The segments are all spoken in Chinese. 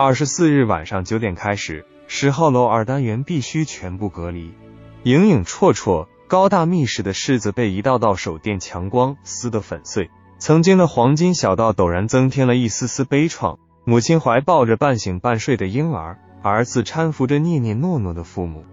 二十四日晚上九点开始，十号楼二单元必须全部隔离。影影绰绰、高大密实的柿子被一道道手电强光撕得粉碎，曾经的黄金小道陡然增添了一丝丝悲怆。母亲怀抱着半醒半睡的婴儿，儿子搀扶着念念诺诺的父母，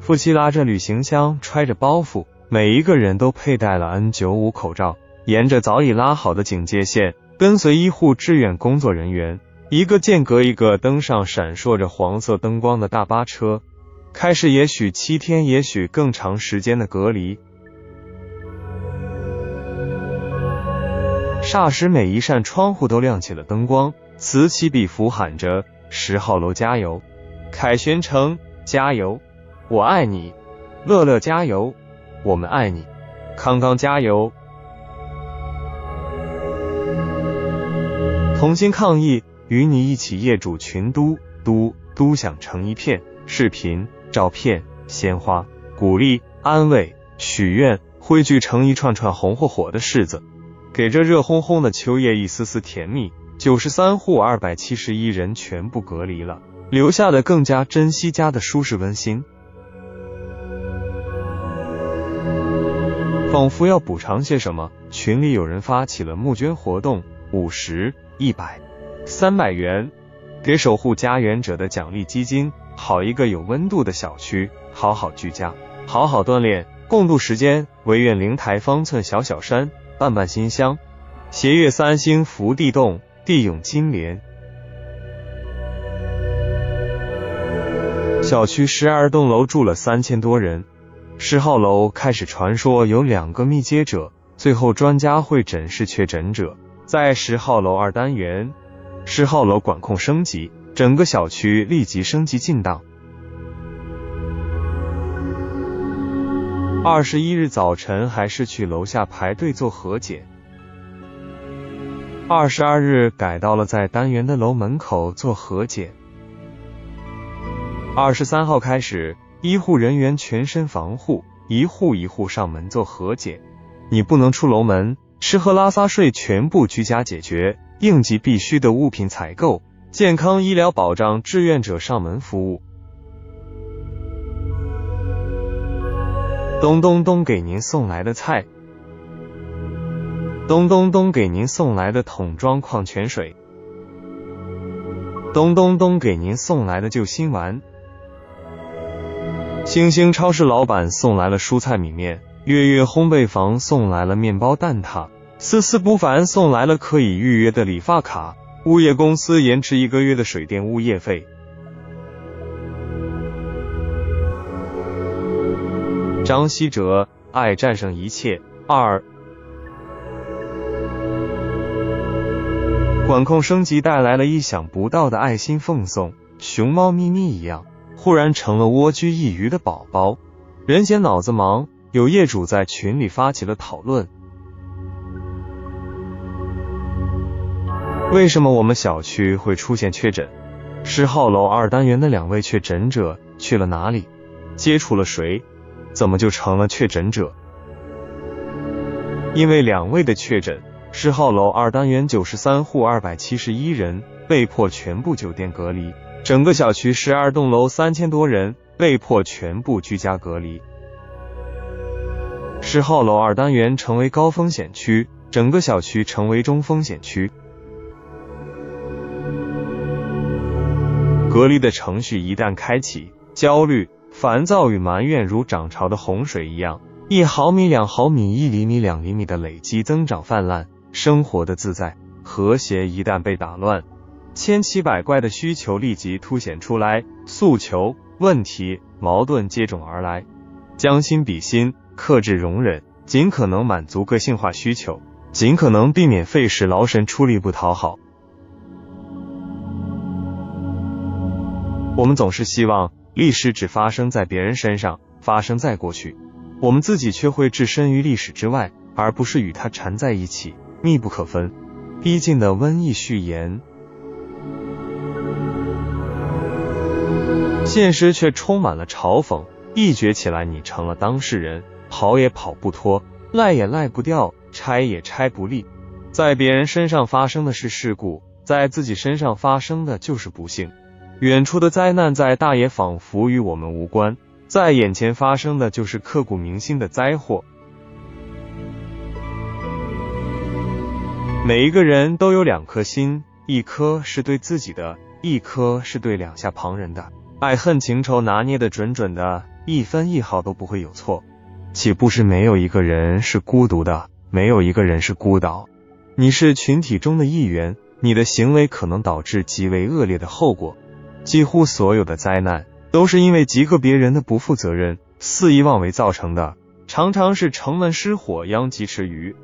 夫妻拉着旅行箱，揣着包袱，每一个人都佩戴了 N95 口罩，沿着早已拉好的警戒线，跟随医护志愿工作人员。一个间隔一个登上闪烁着黄色灯光的大巴车，开始也许七天，也许更长时间的隔离。霎时，每一扇窗户都亮起了灯光，此起彼伏喊着：“十号楼加油，凯旋城加油，我爱你，乐乐加油，我们爱你，康康加油，同心抗疫。”与你一起，业主群都都都想成一片。视频、照片、鲜花、鼓励、安慰、许愿，汇聚成一串串红火火的柿子，给这热烘烘的秋夜一丝丝甜蜜。九十三户二百七十一人全部隔离了，留下的更加珍惜家的舒适温馨。仿佛要补偿些什么，群里有人发起了募捐活动，五十、一百。三百元，给守护家园者的奖励基金。好一个有温度的小区，好好居家，好好锻炼，共度时间。唯愿灵台方寸小小山，伴伴馨香。斜月三星福地动，地涌金莲。小区十二栋楼住了三千多人，十号楼开始传说有两个密接者，最后专家会诊是确诊者，在十号楼二单元。十号楼管控升级，整个小区立即升级进档。二十一日早晨还是去楼下排队做核检，二十二日改到了在单元的楼门口做核检。二十三号开始，医护人员全身防护，一户一户上门做核检，你不能出楼门，吃喝拉撒睡全部居家解决。应急必须的物品采购，健康医疗保障，志愿者上门服务。咚咚咚，给您送来的菜。咚咚咚，给您送来的桶装矿泉水。咚咚咚，给您送来的救心丸。星星超市老板送来了蔬菜米面，月月烘焙坊送来了面包蛋挞。丝丝不凡送来了可以预约的理发卡，物业公司延迟一个月的水电物业费。张希哲，爱战胜一切。二，管控升级带来了意想不到的爱心奉送，熊猫咪咪一样，忽然成了蜗居一隅的宝宝。人嫌脑子忙，有业主在群里发起了讨论。为什么我们小区会出现确诊？十号楼二单元的两位确诊者去了哪里？接触了谁？怎么就成了确诊者？因为两位的确诊，十号楼二单元九十三户二百七十一人被迫全部酒店隔离，整个小区十二栋楼三千多人被迫全部居家隔离。十号楼二单元成为高风险区，整个小区成为中风险区。隔离的程序一旦开启，焦虑、烦躁与埋怨如涨潮的洪水一样，一毫米、两毫米、一厘米、两厘米的累积增长泛滥。生活的自在和谐一旦被打乱，千奇百怪的需求立即凸显出来，诉求、问题、矛盾接踵而来。将心比心，克制容忍，尽可能满足个性化需求，尽可能避免费时劳神出力不讨好。我们总是希望历史只发生在别人身上，发生在过去，我们自己却会置身于历史之外，而不是与它缠在一起，密不可分。逼近的瘟疫序言，现实却充满了嘲讽。一觉起来，你成了当事人，跑也跑不脱，赖也赖不掉，拆也拆不利。在别人身上发生的是事故，在自己身上发生的就是不幸。远处的灾难再大也仿佛与我们无关，在眼前发生的就是刻骨铭心的灾祸。每一个人都有两颗心，一颗是对自己的，一颗是对两下旁人的。爱恨情仇拿捏的准准的，一分一毫都不会有错。岂不是没有一个人是孤独的，没有一个人是孤岛？你是群体中的一员，你的行为可能导致极为恶劣的后果。几乎所有的灾难都是因为极个别人的不负责任、肆意妄为造成的，常常是城门失火，殃及池鱼。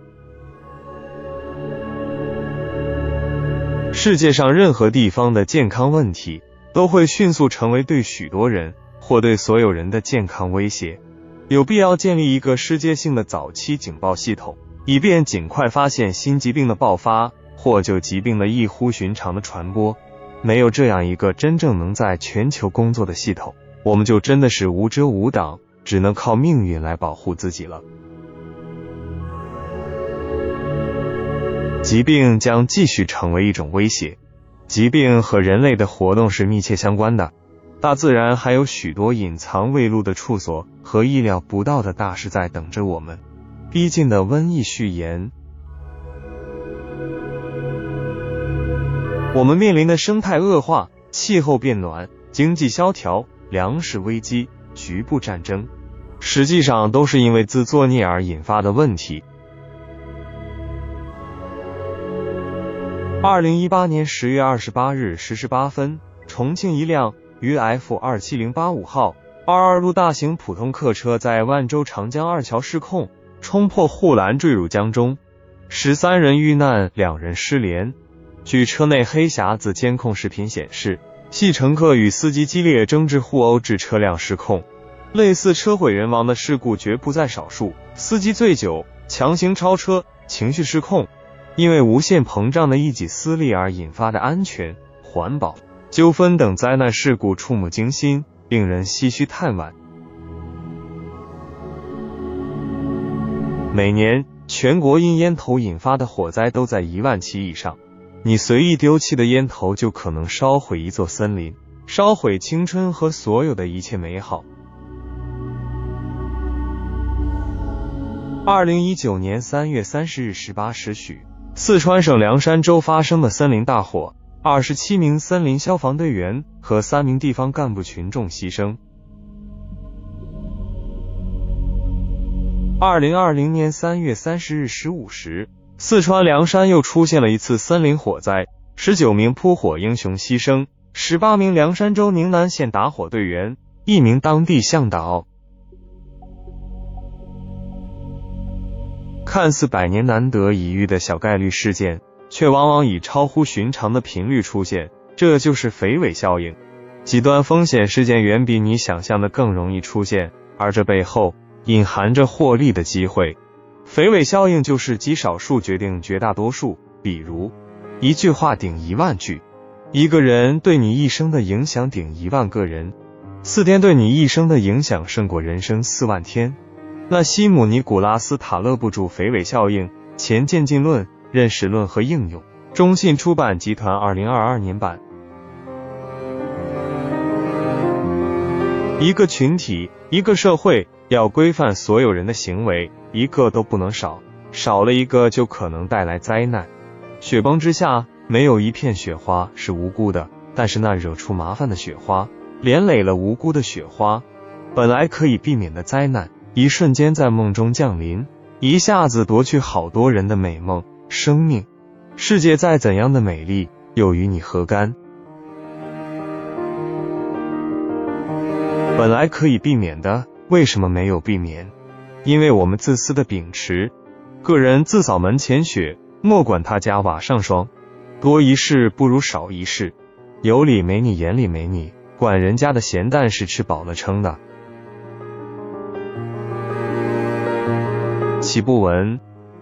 世界上任何地方的健康问题，都会迅速成为对许多人或对所有人的健康威胁。有必要建立一个世界性的早期警报系统，以便尽快发现新疾病的爆发或就疾病的异乎寻常的传播。没有这样一个真正能在全球工作的系统，我们就真的是无遮无挡，只能靠命运来保护自己了。疾病将继续成为一种威胁。疾病和人类的活动是密切相关的。大自然还有许多隐藏未露的处所和意料不到的大事在等着我们。逼近的瘟疫序言。我们面临的生态恶化、气候变暖、经济萧条、粮食危机、局部战争，实际上都是因为自作孽而引发的问题。二零一八年十月二十八日十时八分，重庆一辆渝 F 二七零八五号二二路大型普通客车在万州长江二桥失控，冲破护栏坠入江中，十三人遇难，两人失联。据车内黑匣子监控视频显示，系乘客与司机激烈争执互殴，致车辆失控。类似车毁人亡的事故绝不在少数。司机醉酒、强行超车、情绪失控，因为无限膨胀的一己私利而引发的安全、环保纠纷等灾难事故，触目惊心，令人唏嘘叹惋。每年，全国因烟头引发的火灾都在一万起以上。你随意丢弃的烟头，就可能烧毁一座森林，烧毁青春和所有的一切美好。二零一九年三月三十日十八时许，四川省凉山州发生的森林大火，二十七名森林消防队员和三名地方干部群众牺牲。二零二零年三月三十日十五时。四川凉山又出现了一次森林火灾，十九名扑火英雄牺牲，十八名凉山州宁南县打火队员，一名当地向导。看似百年难得一遇的小概率事件，却往往以超乎寻常的频率出现，这就是肥尾效应。极端风险事件远比你想象的更容易出现，而这背后隐含着获利的机会。肥尾效应就是极少数决定绝大多数，比如一句话顶一万句，一个人对你一生的影响顶一万个人，四天对你一生的影响胜过人生四万天。那西姆尼古拉斯塔勒布著《肥尾效应：前渐进论、认识论和应用》，中信出版集团二零二二年版。一个群体，一个社会。要规范所有人的行为，一个都不能少，少了一个就可能带来灾难。雪崩之下，没有一片雪花是无辜的，但是那惹出麻烦的雪花，连累了无辜的雪花。本来可以避免的灾难，一瞬间在梦中降临，一下子夺去好多人的美梦、生命。世界再怎样的美丽，又与你何干？本来可以避免的。为什么没有避免？因为我们自私的秉持，个人自扫门前雪，莫管他家瓦上霜。多一事不如少一事，有理没你，眼里没你，管人家的咸蛋是吃饱了撑的。岂不闻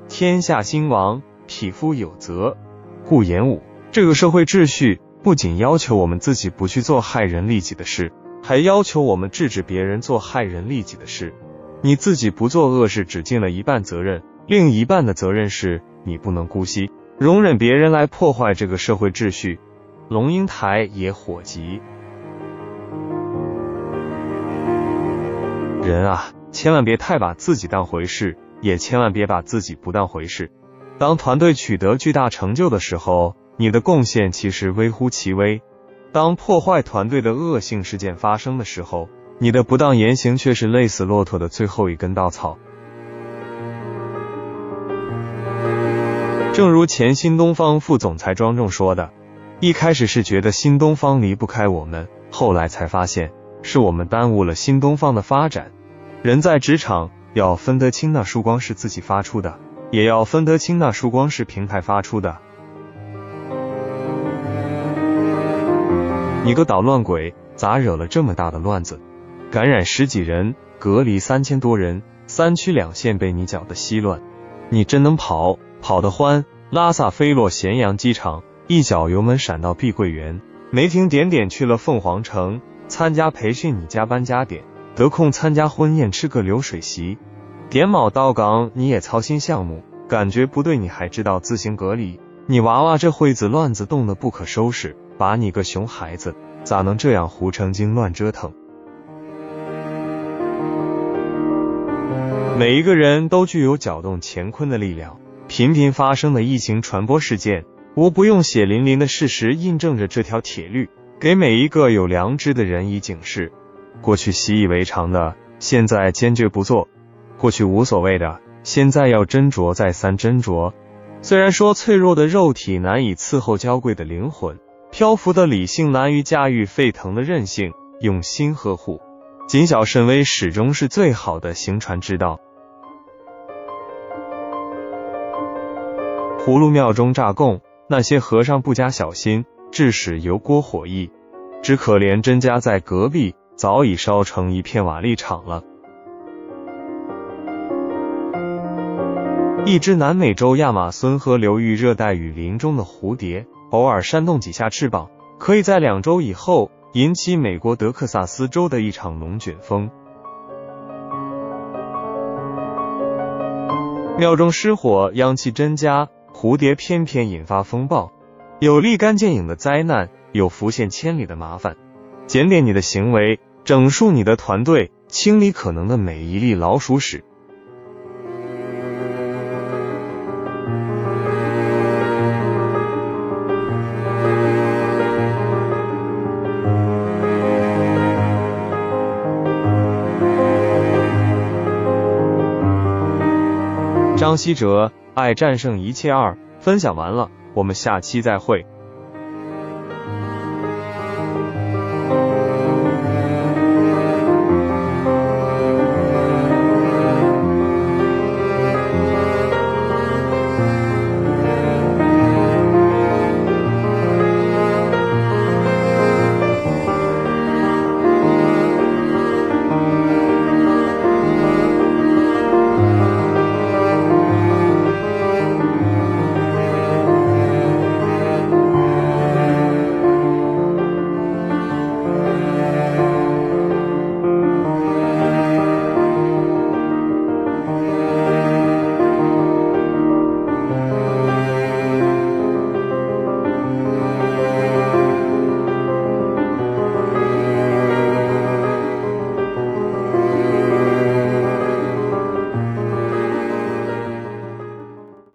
天下兴亡，匹夫有责，顾炎武。这个社会秩序不仅要求我们自己不去做害人利己的事。还要求我们制止别人做害人利己的事，你自己不做恶事，只尽了一半责任，另一半的责任是你不能姑息。容忍别人来破坏这个社会秩序。龙应台也火急。人啊，千万别太把自己当回事，也千万别把自己不当回事。当团队取得巨大成就的时候，你的贡献其实微乎其微；当破坏团队的恶性事件发生的时候，你的不当言行却是累死骆驼的最后一根稻草。正如前新东方副总裁庄重说的：“一开始是觉得新东方离不开我们，后来才发现是我们耽误了新东方的发展。”人在职场要分得清那束光是自己发出的，也要分得清那束光是平台发出的。你个捣乱鬼，咋惹了这么大的乱子？感染十几人，隔离三千多人，三区两县被你搅得稀乱。你真能跑，跑得欢！拉萨飞落咸阳机场，一脚油门闪到碧桂园，没停点点去了凤凰城参加培训。你加班加点。得空参加婚宴，吃个流水席。点卯到岗，你也操心项目，感觉不对，你还知道自行隔离。你娃娃这会子乱子动得不可收拾，把你个熊孩子，咋能这样胡成精乱折腾？每一个人都具有搅动乾坤的力量。频频发生的疫情传播事件，无不用血淋淋的事实印证着这条铁律，给每一个有良知的人以警示。过去习以为常的，现在坚决不做；过去无所谓的，现在要斟酌再三斟酌。虽然说脆弱的肉体难以伺候娇贵的灵魂，漂浮的理性难于驾驭沸腾的韧性，用心呵护，谨小慎微始终是最好的行船之道。葫芦庙中炸供，那些和尚不加小心，致使油锅火溢，只可怜甄家在隔壁。早已烧成一片瓦砾场了。一只南美洲亚马孙河流域热带雨林中的蝴蝶，偶尔扇动几下翅膀，可以在两周以后引起美国德克萨斯州的一场龙卷风。庙中失火，殃气真家，蝴蝶偏偏引发风暴，有立竿见影的灾难，有浮现千里的麻烦。检点你的行为。整数你的团队，清理可能的每一粒老鼠屎。张希哲，爱战胜一切二，分享完了，我们下期再会。